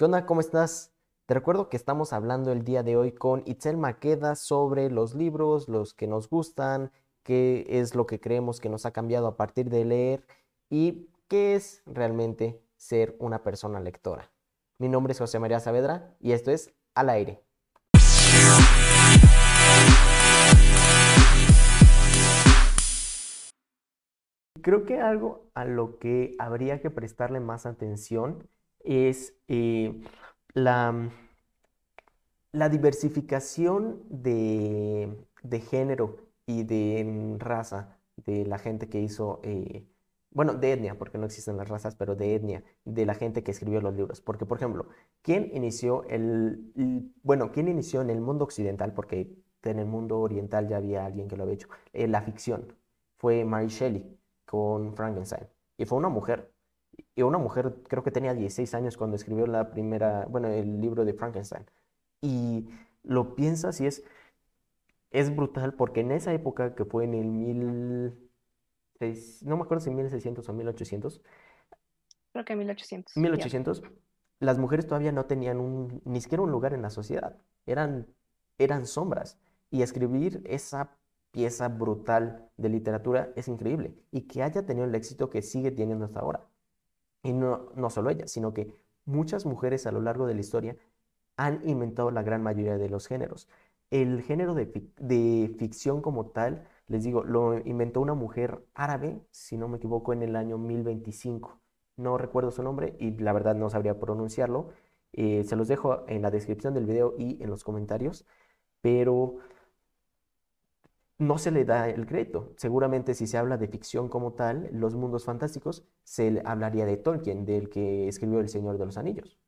¿Qué onda? ¿Cómo estás? Te recuerdo que estamos hablando el día de hoy con Itzel Maqueda sobre los libros, los que nos gustan, qué es lo que creemos que nos ha cambiado a partir de leer y qué es realmente ser una persona lectora. Mi nombre es José María Saavedra y esto es Al aire. Creo que algo a lo que habría que prestarle más atención es eh, la, la, diversificación de, género y de raza de la gente que hizo, eh, bueno, de etnia, porque no existen las razas, pero de etnia, de la gente que escribió los libros. Porque, por ejemplo, ¿quién inició el, bueno, quién inició en el mundo occidental? Porque en el mundo oriental ya había alguien que lo había hecho. Eh, la ficción fue Mary Shelley con Frankenstein. Y fue una mujer. Y una mujer, creo que tenía 16 años cuando escribió la primera, bueno, el libro de Frankenstein. Y lo piensas y es, es brutal porque en esa época que fue en el mil, no me acuerdo si 1600 o 1800. Creo que 1800. 1800. Las mujeres todavía no tenían un, ni siquiera un lugar en la sociedad. Eran, eran sombras. Y escribir esa pieza brutal de literatura es increíble y que haya tenido el éxito que sigue teniendo hasta ahora. Y no, no solo ella, sino que muchas mujeres a lo largo de la historia han inventado la gran mayoría de los géneros. El género de, de ficción como tal, les digo, lo inventó una mujer árabe, si no me equivoco, en el año 1025. No recuerdo su nombre y la verdad no sabría pronunciarlo. Eh, se los dejo en la descripción del video y en los comentarios, pero no se le da el crédito. Seguramente si se habla de ficción como tal, los mundos fantásticos, se hablaría de Tolkien, del que escribió El Señor de los Anillos.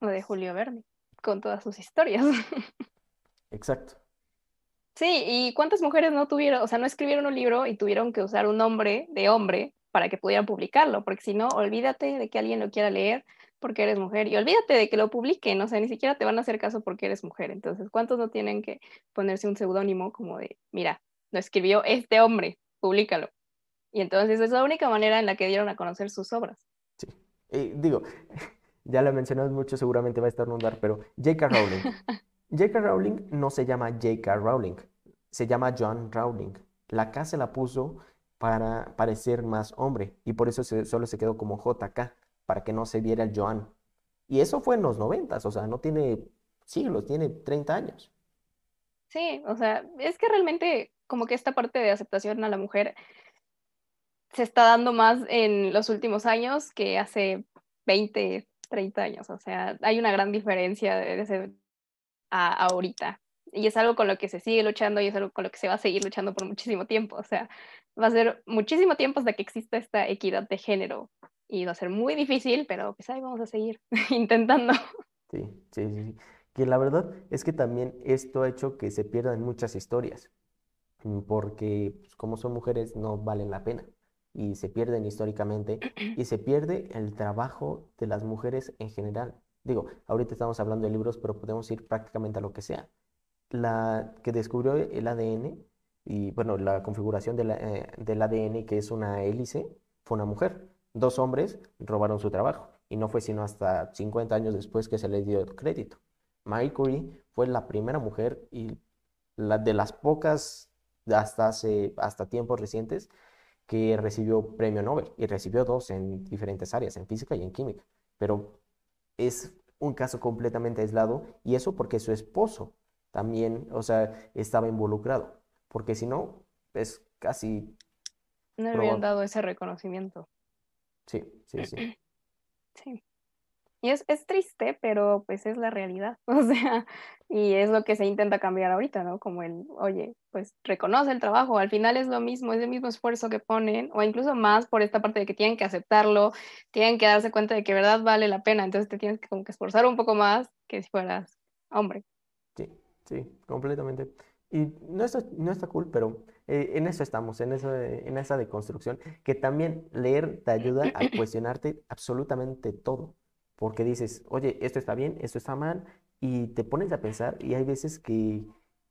O de Julio Verne, con todas sus historias. Exacto. Sí, ¿y cuántas mujeres no tuvieron, o sea, no escribieron un libro y tuvieron que usar un nombre de hombre para que pudieran publicarlo? Porque si no, olvídate de que alguien lo quiera leer porque eres mujer y olvídate de que lo publiquen, o sea, ni siquiera te van a hacer caso porque eres mujer. Entonces, ¿cuántos no tienen que ponerse un seudónimo como de, mira, lo escribió este hombre, públicalo? Y entonces es la única manera en la que dieron a conocer sus obras. Sí, digo, ya lo mencionamos mucho, seguramente va a estar estornudar, pero J.K. Rowling. J.K. Rowling no se llama J.K. Rowling, se llama John Rowling. La K se la puso para parecer más hombre y por eso solo se quedó como JK para que no se viera el Joan. Y eso fue en los noventas, o sea, no tiene siglos, tiene 30 años. Sí, o sea, es que realmente como que esta parte de aceptación a la mujer se está dando más en los últimos años que hace 20, 30 años. O sea, hay una gran diferencia desde a, ahorita. Y es algo con lo que se sigue luchando y es algo con lo que se va a seguir luchando por muchísimo tiempo. O sea, va a ser muchísimo tiempo hasta que exista esta equidad de género y va a ser muy difícil, pero pues ahí vamos a seguir intentando. Sí, sí, sí. Que la verdad es que también esto ha hecho que se pierdan muchas historias, mm, porque pues, como son mujeres no valen la pena y se pierden históricamente y se pierde el trabajo de las mujeres en general. Digo, ahorita estamos hablando de libros, pero podemos ir prácticamente a lo que sea. La que descubrió el ADN y bueno, la configuración eh, del ADN, que es una hélice, fue una mujer dos hombres robaron su trabajo y no fue sino hasta 50 años después que se les dio crédito. Marie Curie fue la primera mujer y la de las pocas hasta hace hasta tiempos recientes que recibió premio Nobel y recibió dos en diferentes áreas, en física y en química. Pero es un caso completamente aislado y eso porque su esposo también, o sea, estaba involucrado, porque si no, es casi... No le habían dado ese reconocimiento. Sí, sí, sí. Sí. Y es, es triste, pero pues es la realidad, o sea, y es lo que se intenta cambiar ahorita, ¿no? Como el, oye, pues reconoce el trabajo, al final es lo mismo, es el mismo esfuerzo que ponen, o incluso más por esta parte de que tienen que aceptarlo, tienen que darse cuenta de que verdad vale la pena, entonces te tienes que como que esforzar un poco más que si fueras hombre. Sí, sí, completamente. Y no está, no está cool, pero eh, en eso estamos, en, eso en esa deconstrucción, que también leer te ayuda a cuestionarte absolutamente todo, porque dices, oye, esto está bien, esto está mal, y te pones a pensar y hay veces que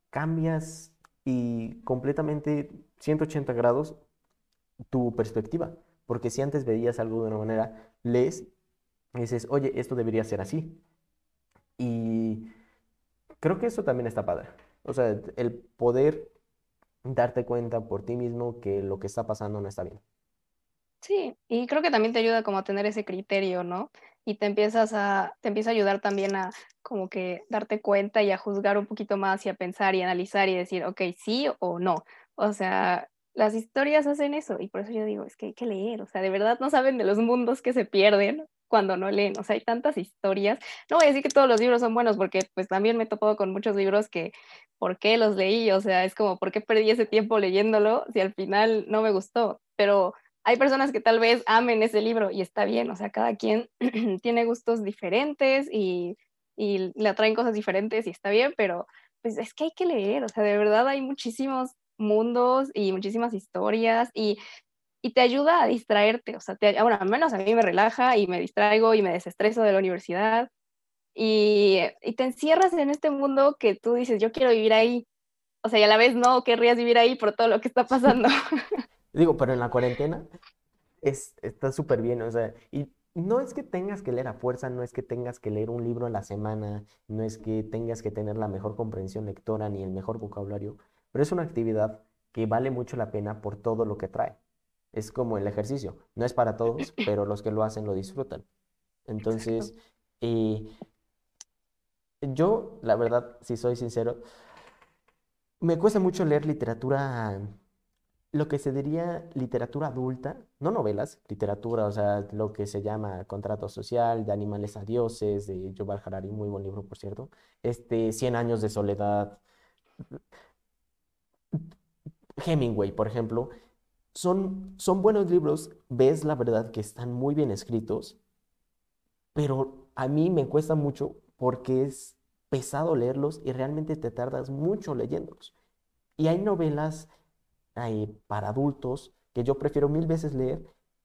cambias y completamente 180 grados tu perspectiva, porque si antes veías algo de una manera, lees y dices, oye, esto debería ser así, Y creo que eso también está padre. O sea, el poder darte cuenta por ti mismo que lo que está pasando no está bien. Sí, y creo que también te ayuda como a tener ese criterio, ¿no? Y te empiezas a, te empieza a ayudar también a como que darte cuenta y a juzgar un poquito más y a pensar y analizar y decir, ok, sí o no. O sea, las historias hacen eso y por eso yo digo, es que hay que leer, o sea, de verdad no saben de los mundos que se pierden cuando no leen, o sea, hay tantas historias. No voy a decir que todos los libros son buenos porque pues también me he topado con muchos libros que, ¿por qué los leí? O sea, es como, ¿por qué perdí ese tiempo leyéndolo si al final no me gustó? Pero hay personas que tal vez amen ese libro y está bien, o sea, cada quien tiene gustos diferentes y, y le atraen cosas diferentes y está bien, pero pues es que hay que leer, o sea, de verdad hay muchísimos mundos y muchísimas historias y, y te ayuda a distraerte, o sea, te, bueno, al menos a mí me relaja y me distraigo y me desestreso de la universidad y, y te encierras en este mundo que tú dices, yo quiero vivir ahí, o sea, y a la vez no querrías vivir ahí por todo lo que está pasando. Digo, pero en la cuarentena es, está súper bien, o sea, y no es que tengas que leer a fuerza, no es que tengas que leer un libro a la semana, no es que tengas que tener la mejor comprensión lectora ni el mejor vocabulario, pero es una actividad que vale mucho la pena por todo lo que trae. Es como el ejercicio, no es para todos, pero los que lo hacen lo disfrutan. Entonces, eh, yo, la verdad, si soy sincero, me cuesta mucho leer literatura lo que se diría literatura adulta, no novelas, literatura, o sea, lo que se llama Contrato Social, de Animales a Dioses, de Yuval Harari, muy buen libro, por cierto, este, Cien años de soledad, Hemingway, por ejemplo, son, son buenos libros, ves la verdad que están muy bien escritos, pero a mí me cuesta mucho porque es pesado leerlos y realmente te tardas mucho leyéndolos. Y hay novelas para adultos que yo prefiero mil veces leer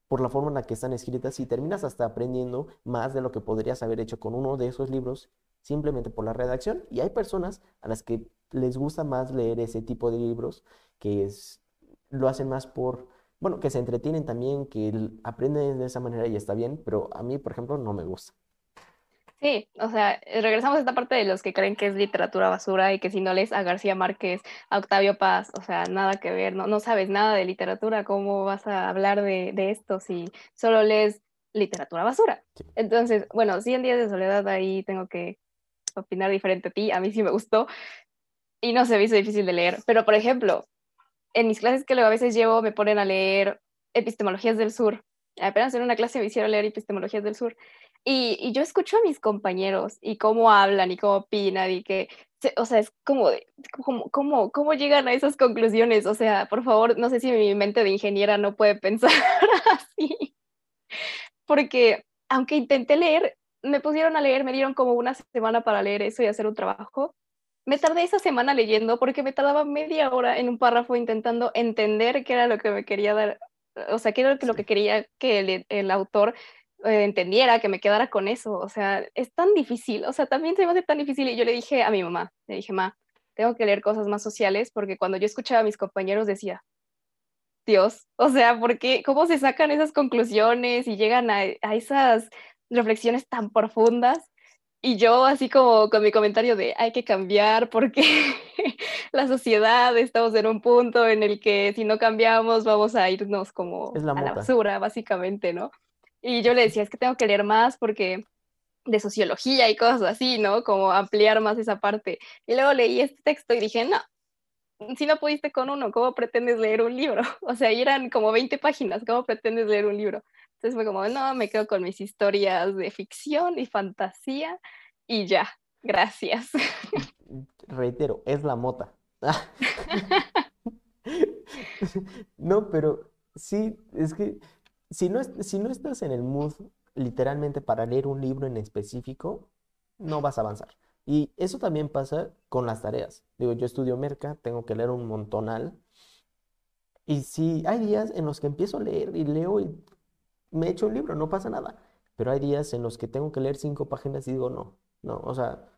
por la forma en la que están escritas y terminas hasta aprendiendo más de lo que podrías haber hecho con uno de esos libros simplemente por la redacción. Y hay personas a las que les gusta más leer ese tipo de libros que es, lo hacen más por, bueno, que se entretienen también, que aprenden de esa manera y está bien, pero a mí, por ejemplo, no me gusta. Sí, o sea, eh, regresamos a esta parte de los que creen que es literatura basura y que si no lees a García Márquez, a Octavio Paz, o sea, nada que ver, no, no sabes nada de literatura, ¿cómo vas a hablar de, de esto si solo lees literatura basura? Entonces, bueno, sí, en Días de Soledad ahí tengo que opinar diferente a ti, a mí sí me gustó y no se me hizo difícil de leer, pero por ejemplo, en mis clases que luego a veces llevo me ponen a leer epistemologías del sur, apenas en una clase me hicieron leer epistemologías del sur y, yo escucho a mis compañeros y cómo hablan y cómo opinan y que, o sea, es como, como, cómo, cómo llegan a esas conclusiones. O sea, por favor, no sé si mi mente de ingeniera no puede pensar así. Porque aunque intenté leer, me pusieron a leer, me dieron como una semana para leer eso y hacer un trabajo. Me tardé esa semana leyendo porque me tardaba media hora en un párrafo intentando entender qué era lo que me quería dar, o sea, qué era lo que quería que el, el autor eh, entendiera, que me quedara con eso. O sea, es tan difícil. O sea, también se me hace tan difícil. Y yo le dije a mi mamá, le dije, ma, tengo que leer cosas más sociales porque cuando yo escuchaba a mis compañeros decía, Dios, o sea, ¿por qué? ¿Cómo se sacan esas conclusiones y llegan a, a esas reflexiones tan profundas? Y yo así como con mi comentario de hay que cambiar porque la sociedad estamos en un punto en el que si no cambiamos vamos a irnos como a la basura, básicamente, ¿no? Y yo le decía, es que tengo que leer más porque de sociología y cosas así, ¿no? Como ampliar más esa parte. Y luego leí este texto y dije, no, si no pudiste con uno, ¿cómo pretendes leer un libro? O sea, eran como 20 páginas, ¿cómo pretendes leer un libro? Entonces fue como, no, me quedo con mis historias de ficción y fantasía y ya, gracias. Reitero, es la mota. no, pero sí, es que si no, si no estás en el mood literalmente para leer un libro en específico, no vas a avanzar. Y eso también pasa con las tareas. Digo, yo estudio merca, tengo que leer un montonal. Y si hay días en los que empiezo a leer y leo y me echo un libro, no pasa nada. Pero hay días en los que tengo que leer cinco páginas y digo, no, no, o sea,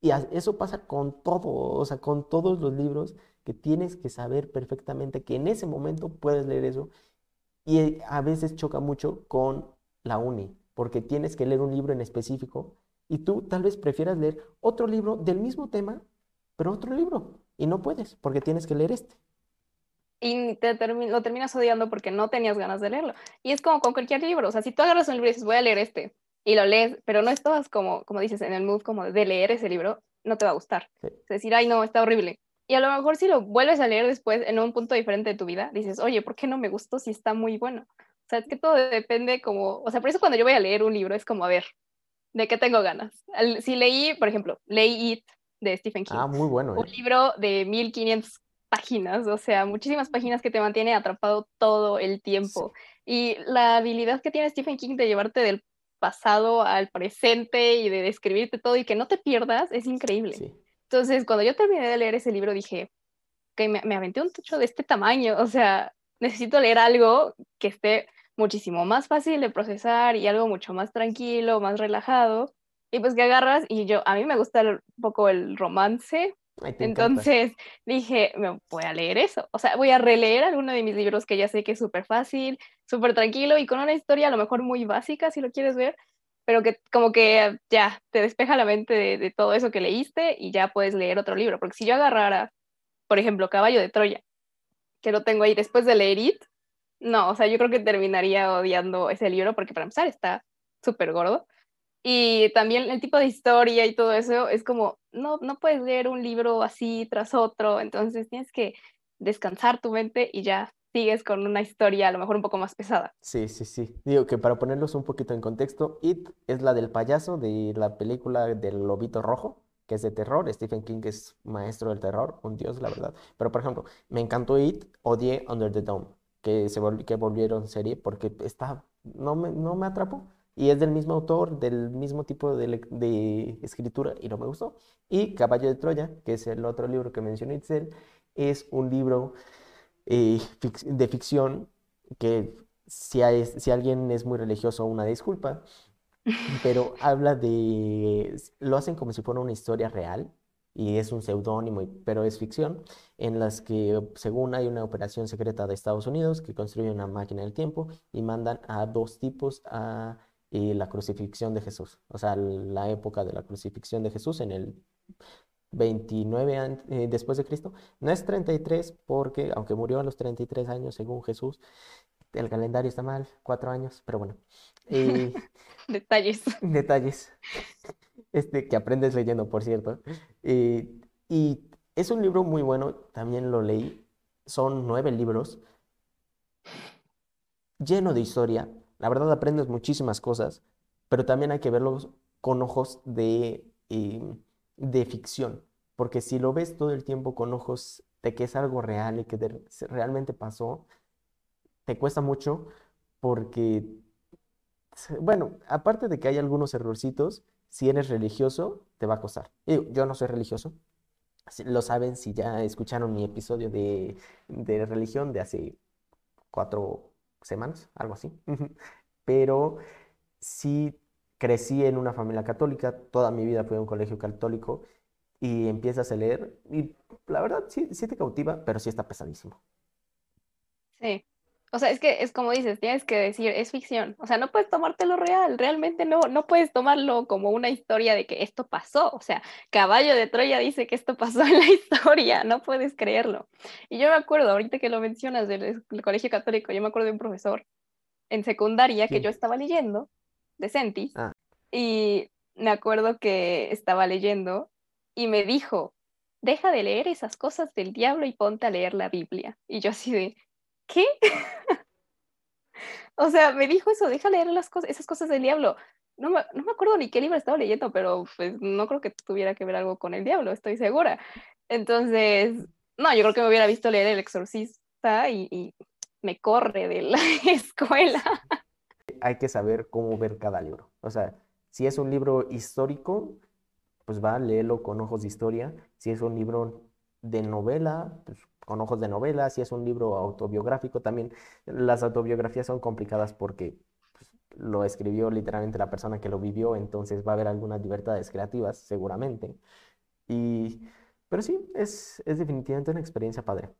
y eso pasa con todo, o sea, con todos los libros que tienes que saber perfectamente que en ese momento puedes leer eso y a veces choca mucho con la uni, porque tienes que leer un libro en específico Y tú tal vez prefieras leer otro libro del mismo tema, pero otro libro. Y no puedes, porque tienes que leer este. Y te lo terminas odiando porque no tenías ganas de leerlo. Y es como con cualquier libro. O sea, si tú agarras un libro y dices, voy a leer este, y lo lees, pero no estás como, como dices, en el mood como de leer ese libro, no te va a gustar. Es decir, ay, no, está horrible. Y a lo mejor si lo vuelves a leer después en un punto diferente de tu vida, dices, oye, ¿por qué no me gustó si está muy bueno? O sea, es que todo depende como, o sea, por eso cuando yo voy a leer un libro es como, a ver, ¿de qué tengo ganas? si leí, por ejemplo, leí It de Stephen King. Ah, muy bueno. Un eh. libro de 1500 páginas, o sea, muchísimas páginas que te mantiene atrapado todo el tiempo. Y la habilidad que tiene Stephen King de llevarte del pasado al presente y de describirte todo y que no te pierdas es increíble. Entonces, cuando yo terminé de leer ese libro, dije, que me, me aventé un techo de este tamaño, o sea, necesito leer algo que esté muchísimo más fácil de procesar y algo mucho más tranquilo, más relajado. Y pues que agarras, y yo, a mí me gusta un poco el romance, entonces dije, me voy a leer eso. O sea, voy a releer alguno de mis libros que ya sé que es súper fácil, súper tranquilo y con una historia a lo mejor muy básica si lo quieres ver, pero que como que ya te despeja la mente de, todo eso que leíste y ya puedes leer otro libro. Porque si yo agarrara, por ejemplo, Caballo de Troya, que lo tengo ahí después de leer It, no, o sea, yo creo que terminaría odiando ese libro porque para empezar está súper gordo. Y también el tipo de historia y todo eso es como, no, no puedes leer un libro así tras otro, entonces tienes que descansar tu mente y ya sigues con una historia a lo mejor un poco más pesada. Sí, sí, sí. Digo que para ponerlos un poquito en contexto, It es la del payaso de la película del lobito rojo, que es de terror. Stephen King es maestro del terror, un dios, la verdad. Pero por ejemplo, me encantó It, odié Under the Dome, que, se que volvieron serie porque está, no me, no me atrapó y es del mismo autor, del mismo tipo de, escritura y no me gustó. Y Caballo de Troya, que es el otro libro que mencionó Itzel, es un libro eh, de ficción que si, si alguien es muy religioso, una disculpa, pero habla de, lo hacen como si fuera una historia real y es un seudónimo, pero es ficción, en las que según hay una operación secreta de Estados Unidos que construye una máquina del tiempo y mandan a dos tipos a y la crucifixión de Jesús, o sea, la época de la crucifixión de Jesús en el 29 eh, después de Cristo. No es 33 porque, aunque murió a los 33 años según Jesús, el calendario está mal, cuatro años, pero bueno. detalles. Detalles. Este, que aprendes leyendo, por cierto. y es un libro muy bueno, también lo leí. Son nueve libros, lleno de historia, la verdad aprendes muchísimas cosas, pero también hay que verlos con ojos de, em, de ficción, porque si lo ves todo el tiempo con ojos de que es algo real y que realmente pasó, te cuesta mucho porque, bueno, aparte de que hay algunos errorcitos, si eres religioso, te va a costar. Yo no soy religioso, lo saben si ya escucharon mi episodio de, de religión de hace cuatro semanas, algo así. Pero sí crecí en una familia católica, toda mi vida fui a un colegio católico y empiezas a leer y la verdad sí, sí te cautiva, pero sí está pesadísimo. Sí. O sea, es que es como dices, tienes que decir, es ficción. O sea, no puedes tomártelo real, realmente no, no puedes tomarlo como una historia de que esto pasó. O sea, Caballo de Troya dice que esto pasó en la historia, no puedes creerlo. Y yo me acuerdo, ahorita que lo mencionas del, colegio católico, yo me acuerdo de un profesor en secundaria que yo estaba leyendo, de Sentis, ah. y me acuerdo que estaba leyendo y me dijo, deja de leer esas cosas del diablo y ponte a leer la Biblia. Y yo así de, ¿qué? o sea, me dijo eso, deja leer las cosas, esas cosas del diablo. No me, no me acuerdo ni qué libro estaba leyendo, pero pues no creo que tuviera que ver algo con el diablo, estoy segura. Entonces, no, yo creo que me hubiera visto leer El Exorcista y, y me corre de la escuela. Hay que saber cómo ver cada libro. O sea, si es un libro histórico, pues va, léelo con ojos de historia. Si es un libro de novela, pues con ojos de novela, si es un libro autobiográfico también. Las autobiografías son complicadas porque pues, lo escribió literalmente la persona que lo vivió, entonces va a haber algunas libertades creativas, seguramente. Y, pero sí, es, es definitivamente una experiencia padre.